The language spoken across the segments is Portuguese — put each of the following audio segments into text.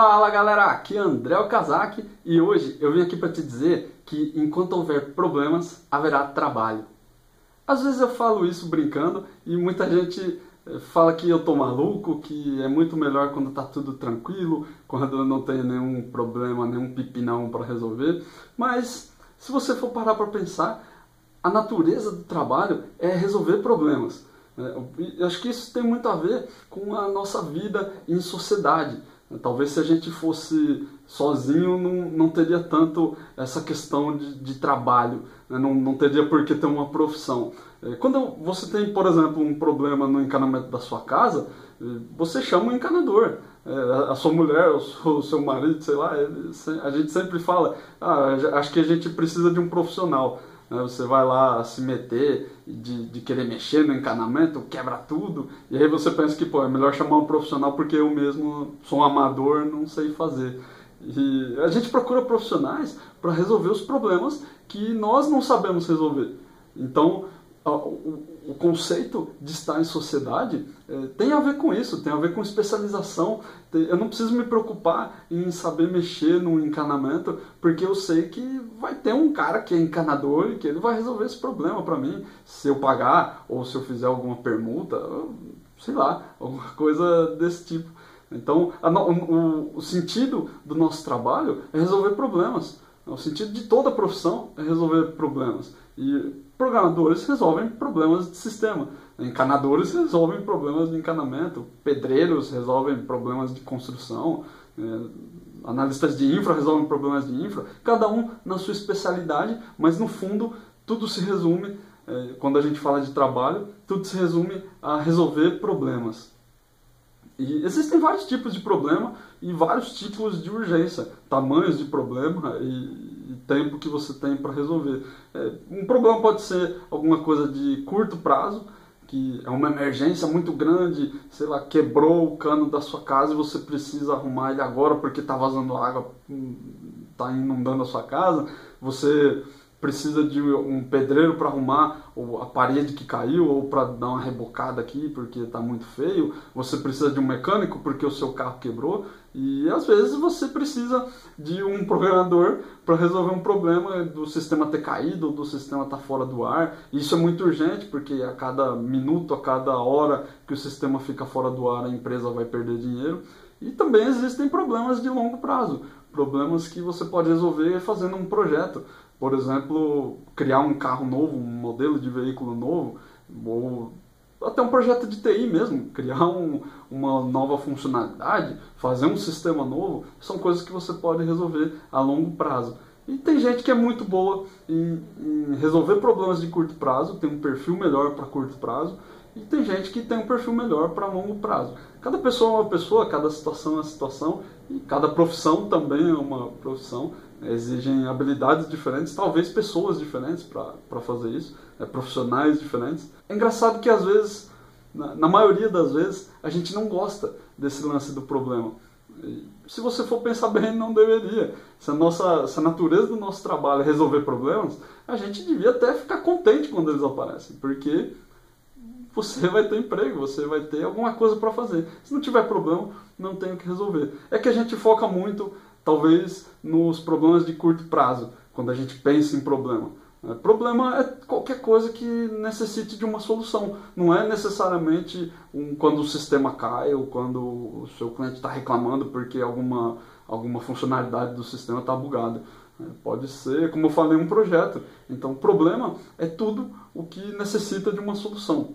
Fala galera, aqui é André Okazaki e hoje eu vim aqui para te dizer que enquanto houver problemas, haverá trabalho. Às vezes eu falo isso brincando e muita gente eh, fala que eu tô maluco, que é muito melhor quando tá tudo tranquilo, quando não tem nenhum problema, nenhum pipinão para resolver. Mas se você for parar para pensar, a natureza do trabalho é resolver problemas. Eu acho que isso tem muito a ver com a nossa vida em sociedade. Talvez se a gente fosse sozinho, não, não teria tanto essa questão de, de trabalho, né? não, não teria por que ter uma profissão. É, quando você tem, por exemplo, um problema no encanamento da sua casa, é, você chama um encanador. É, a sua mulher, o seu marido, sei lá, a gente sempre fala, ah, acho que a gente precisa de um profissional. Né? Você vai lá se meter de, de querer mexer no encanamento, quebra tudo, e aí você pensa que pô, é melhor chamar um profissional porque eu mesmo sou um amador, não sei fazer. E a gente procura profissionais para resolver os problemas que nós não sabemos resolver. Então, o conceito de estar em sociedade é, tem a ver com isso, tem a ver com especialização. Eu não preciso me preocupar em saber mexer no encanamento, porque eu sei que vai ter um cara que é encanador e que ele vai resolver esse problema para mim, se eu pagar ou se eu fizer alguma permuta, sei lá, alguma coisa desse tipo. Então, a, o, o sentido do nosso trabalho é resolver problemas. O sentido de toda profissão é resolver problemas. E programadores resolvem problemas de sistema, encanadores resolvem problemas de encanamento, pedreiros resolvem problemas de construção, é, analistas de infra resolvem problemas de infra, cada um na sua especialidade, mas no fundo tudo se resume, é, quando a gente fala de trabalho, tudo se resume a resolver problemas. E existem vários tipos de problema e vários tipos de urgência, tamanhos de problema e, tempo que você tem para resolver. É, um problema pode ser alguma coisa de curto prazo, que é uma emergência muito grande, sei lá, quebrou o cano da sua casa e você precisa arrumar ele agora porque está vazando água, está inundando a sua casa. Você precisa de um pedreiro para arrumar a parede que caiu ou para dar uma rebocada aqui porque está muito feio. Você precisa de um mecânico porque o seu carro quebrou. E às vezes você precisa de um programador para resolver um problema do sistema ter caído, do sistema estar tá fora do ar. Isso é muito urgente porque a cada minuto, a cada hora que o sistema fica fora do ar, a empresa vai perder dinheiro. E também existem problemas de longo prazo, problemas que você pode resolver fazendo um projeto. Por exemplo, criar um carro novo, um modelo de veículo novo, ou até um projeto de TI mesmo, criar um, uma nova funcionalidade, fazer um sistema novo, são coisas que você pode resolver a longo prazo. E tem gente que é muito boa em, em resolver problemas de curto prazo, tem um perfil melhor para curto prazo, e tem gente que tem um perfil melhor para longo prazo. Cada pessoa é uma pessoa, cada situação é uma situação, e cada profissão também é uma profissão. Exigem habilidades diferentes, talvez pessoas diferentes para fazer isso, né, profissionais diferentes. É engraçado que às vezes, na, na maioria das vezes, a gente não gosta desse lance do problema. E, se você for pensar bem, não deveria. Se a, nossa, se a natureza do nosso trabalho é resolver problemas, a gente devia até ficar contente quando eles aparecem, porque você vai ter emprego, você vai ter alguma coisa para fazer. Se não tiver problema, não tem o que resolver. É que a gente foca muito, talvez, nos problemas de curto prazo, quando a gente pensa em problema. É, problema é qualquer coisa que necessite de uma solução. Não é necessariamente um, quando o sistema cai ou quando o seu cliente está reclamando porque alguma, alguma funcionalidade do sistema está bugada. É, pode ser, como eu falei, um projeto. Então, problema é tudo o que necessita de uma solução.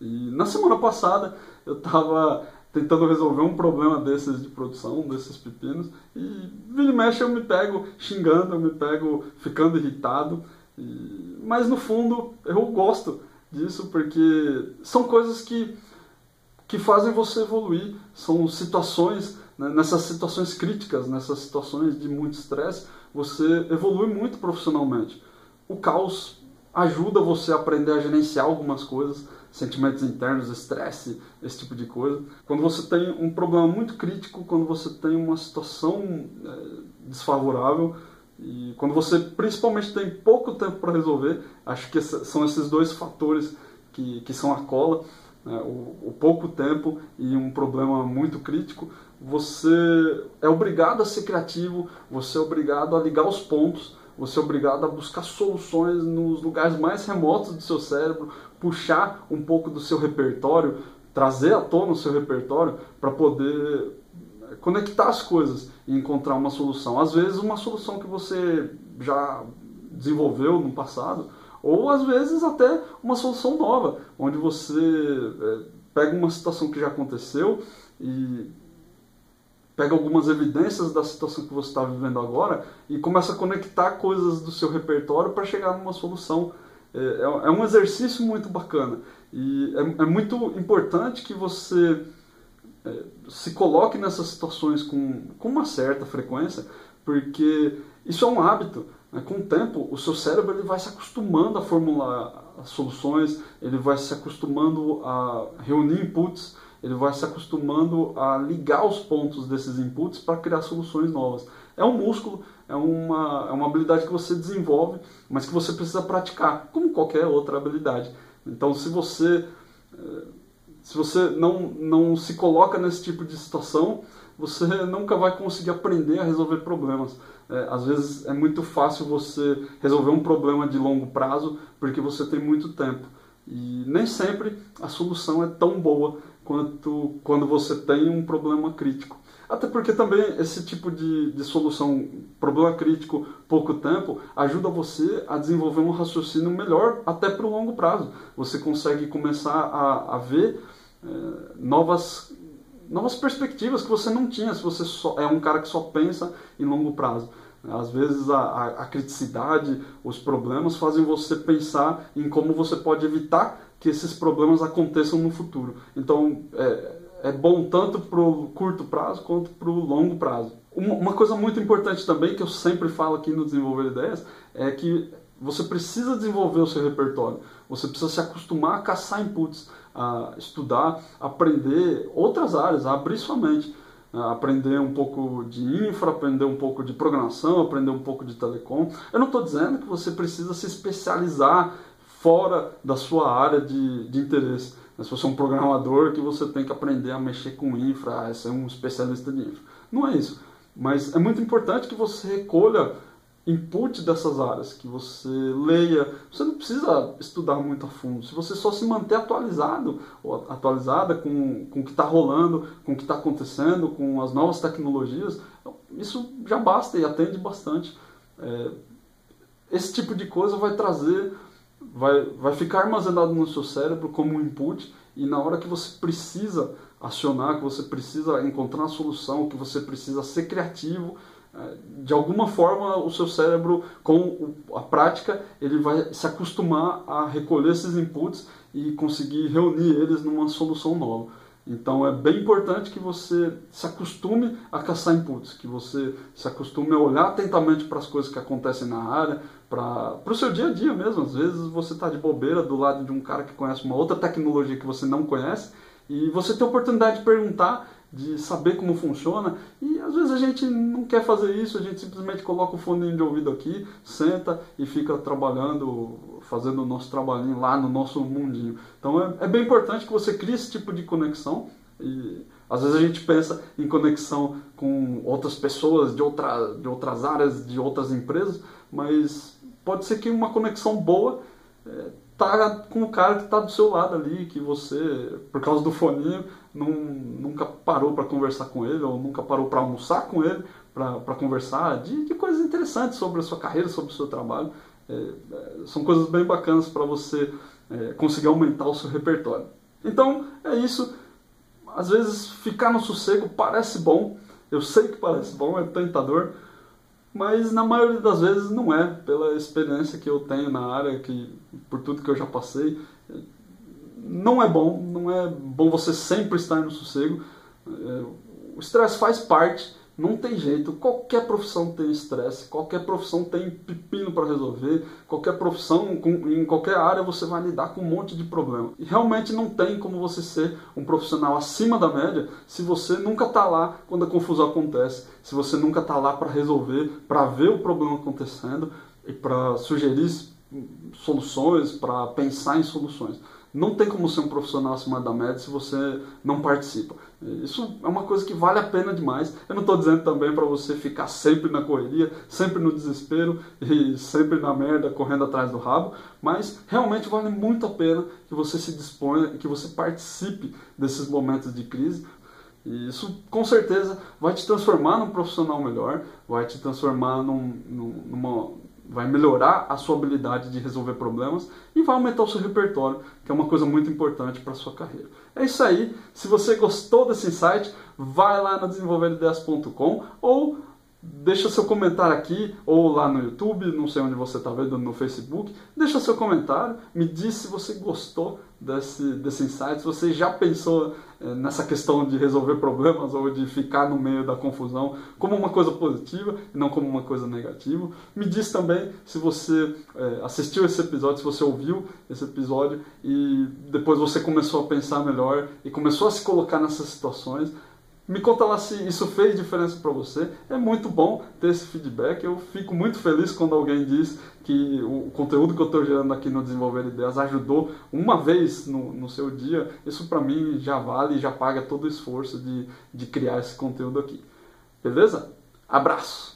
E na semana passada eu estava tentando resolver um problema desses de produção, desses pepinos, e vira e mexe eu me pego xingando, eu me pego ficando irritado, e... mas no fundo eu gosto disso porque são coisas que, que fazem você evoluir, são situações, né, nessas situações críticas, nessas situações de muito estresse, você evolui muito profissionalmente. O caos ajuda você a aprender a gerenciar algumas coisas, sentimentos internos, estresse, esse tipo de coisa. Quando você tem um problema muito crítico, quando você tem uma situação é, desfavorável e quando você principalmente tem pouco tempo para resolver, acho que são esses dois fatores que, que são a cola. Né? O, o, pouco tempo e um problema muito crítico, você é obrigado a ser criativo, você é obrigado a ligar os pontos, você é obrigado a buscar soluções nos lugares mais remotos do seu cérebro, puxar um pouco do seu repertório, trazer à tona o seu repertório para poder conectar as coisas e encontrar uma solução. Às vezes uma solução que você já desenvolveu no passado, ou às vezes até uma solução nova, onde você é, pega uma situação que já aconteceu e pega algumas evidências da situação que você está vivendo agora e começa a conectar coisas do seu repertório para chegar numa solução. É, é, é, um exercício muito bacana e é, é muito importante que você é, se coloque nessas situações com, com uma certa frequência, porque isso é um hábito. Né? Com o tempo, o seu cérebro ele vai se acostumando a formular soluções, ele vai se acostumando a reunir inputs, ele vai se acostumando a ligar os pontos desses inputs para criar soluções novas. É um músculo, é uma, é uma habilidade que você desenvolve, mas que você precisa praticar, como qualquer outra habilidade. Então, se você eh, se você não, não se coloca nesse tipo de situação, você nunca vai conseguir aprender a resolver problemas. É, às vezes é muito fácil você resolver um problema de longo prazo porque você tem muito tempo. E nem sempre a solução é tão boa quanto quando você tem um problema crítico. Até porque também esse tipo de, de solução, problema crítico, pouco tempo, ajuda você a desenvolver um raciocínio melhor até para o longo prazo. Você consegue começar a, a ver é, novas, novas perspectivas que você não tinha se você só, é um cara que só pensa em longo prazo. Às vezes a, a, a criticidade, os problemas fazem você pensar em como você pode evitar que esses problemas aconteçam no futuro. Então é, é bom tanto para o curto prazo quanto para o longo prazo. Uma, uma coisa muito importante também que eu sempre falo aqui no Desenvolver Ideias é que você precisa desenvolver o seu repertório. Você precisa se acostumar a caçar inputs, a estudar, aprender outras áreas, a abrir sua mente. Aprender um pouco de infra, aprender um pouco de programação, aprender um pouco de telecom. Eu não estou dizendo que você precisa se especializar fora da sua área de, de interesse. Se você é um programador, que você tem que aprender a mexer com infra, a ser um especialista de infra. Não é isso. Mas é muito importante que você recolha input dessas áreas, que você leia. Você não precisa estudar muito a fundo. Se você só se manter atualizado ou atualizada com, com o que está rolando, com o que está acontecendo, com as novas tecnologias, isso já basta e atende bastante. É, esse tipo de coisa vai trazer, vai, vai ficar armazenado no seu cérebro como um input e na hora que você precisa acionar, que você precisa encontrar a solução, que você precisa ser criativo, de alguma forma o seu cérebro com a prática ele vai se acostumar a recolher esses inputs e conseguir reunir eles numa solução nova. Então é bem importante que você se acostume a caçar inputs, que você se acostume a olhar atentamente para as coisas que acontecem na área, para o seu dia a dia mesmo. Às vezes você está de bobeira do lado de um cara que conhece uma outra tecnologia que você não conhece e você tem a oportunidade de perguntar de saber como funciona. E às vezes a gente não quer fazer isso, a gente simplesmente coloca o fone de ouvido aqui, senta e fica trabalhando, fazendo o nosso trabalhinho lá no nosso mundinho. Então é, é bem importante que você crie esse tipo de conexão. E às vezes a gente pensa em conexão com outras pessoas de, outra, de outras áreas, de outras empresas, mas pode ser que uma conexão boa é, tá com o cara que está do seu lado ali, que você, por causa do foninho, não, nunca parou para conversar com ele, ou nunca parou para almoçar com ele, para conversar de, de, coisas interessantes sobre a sua carreira, sobre o seu trabalho. É, é, são coisas bem bacanas para você é, conseguir aumentar o seu repertório. Então, é isso. Às vezes, ficar no sossego parece bom, eu sei que parece bom, é tentador, mas na maioria das vezes não é, pela experiência que eu tenho na área, que por tudo que eu já passei, não é bom, não é bom você sempre estar no sossego. É, o estresse faz parte, não tem jeito, qualquer profissão tem estresse, qualquer profissão tem pepino para resolver, qualquer profissão, em qualquer área você vai lidar com um monte de problema. E realmente não tem como você ser um profissional acima da média se você nunca está lá quando a confusão acontece, se você nunca está lá para resolver, para ver o problema acontecendo e para sugerir soluções, para pensar em soluções. Não tem como ser um profissional acima da média se você não participa. Isso é uma coisa que vale a pena demais. Eu não estou dizendo também para você ficar sempre na correria, sempre no desespero e sempre na merda, correndo atrás do rabo, mas realmente vale muito a pena que você se disponha, que você participe desses momentos de crise, e isso com certeza vai te transformar num profissional melhor, vai te transformar num, numa. Vai melhorar a sua habilidade de resolver problemas e vai aumentar o seu repertório, que é uma coisa muito importante para a sua carreira. É isso aí. Se você gostou desse insight, vai lá no desenvolverideias.com ou deixa seu comentário aqui ou lá no YouTube, não sei onde você está vendo, no Facebook. Deixa seu comentário, me diz se você gostou desse, desse insight, se você já pensou é, nessa questão de resolver problemas ou de ficar no meio da confusão como uma coisa positiva e não como uma coisa negativa. Me diz também se você é, assistiu esse episódio, se você ouviu esse episódio e depois você começou a pensar melhor e começou a se colocar nessas situações. Me conta lá se isso fez diferença para você. É muito bom ter esse feedback. Eu fico muito feliz quando alguém diz que o conteúdo que eu estou gerando aqui no Desenvolver Ideias ajudou uma vez no, no seu dia. Isso para mim já vale e já paga todo o esforço de, de criar esse conteúdo aqui. Beleza? Abraço!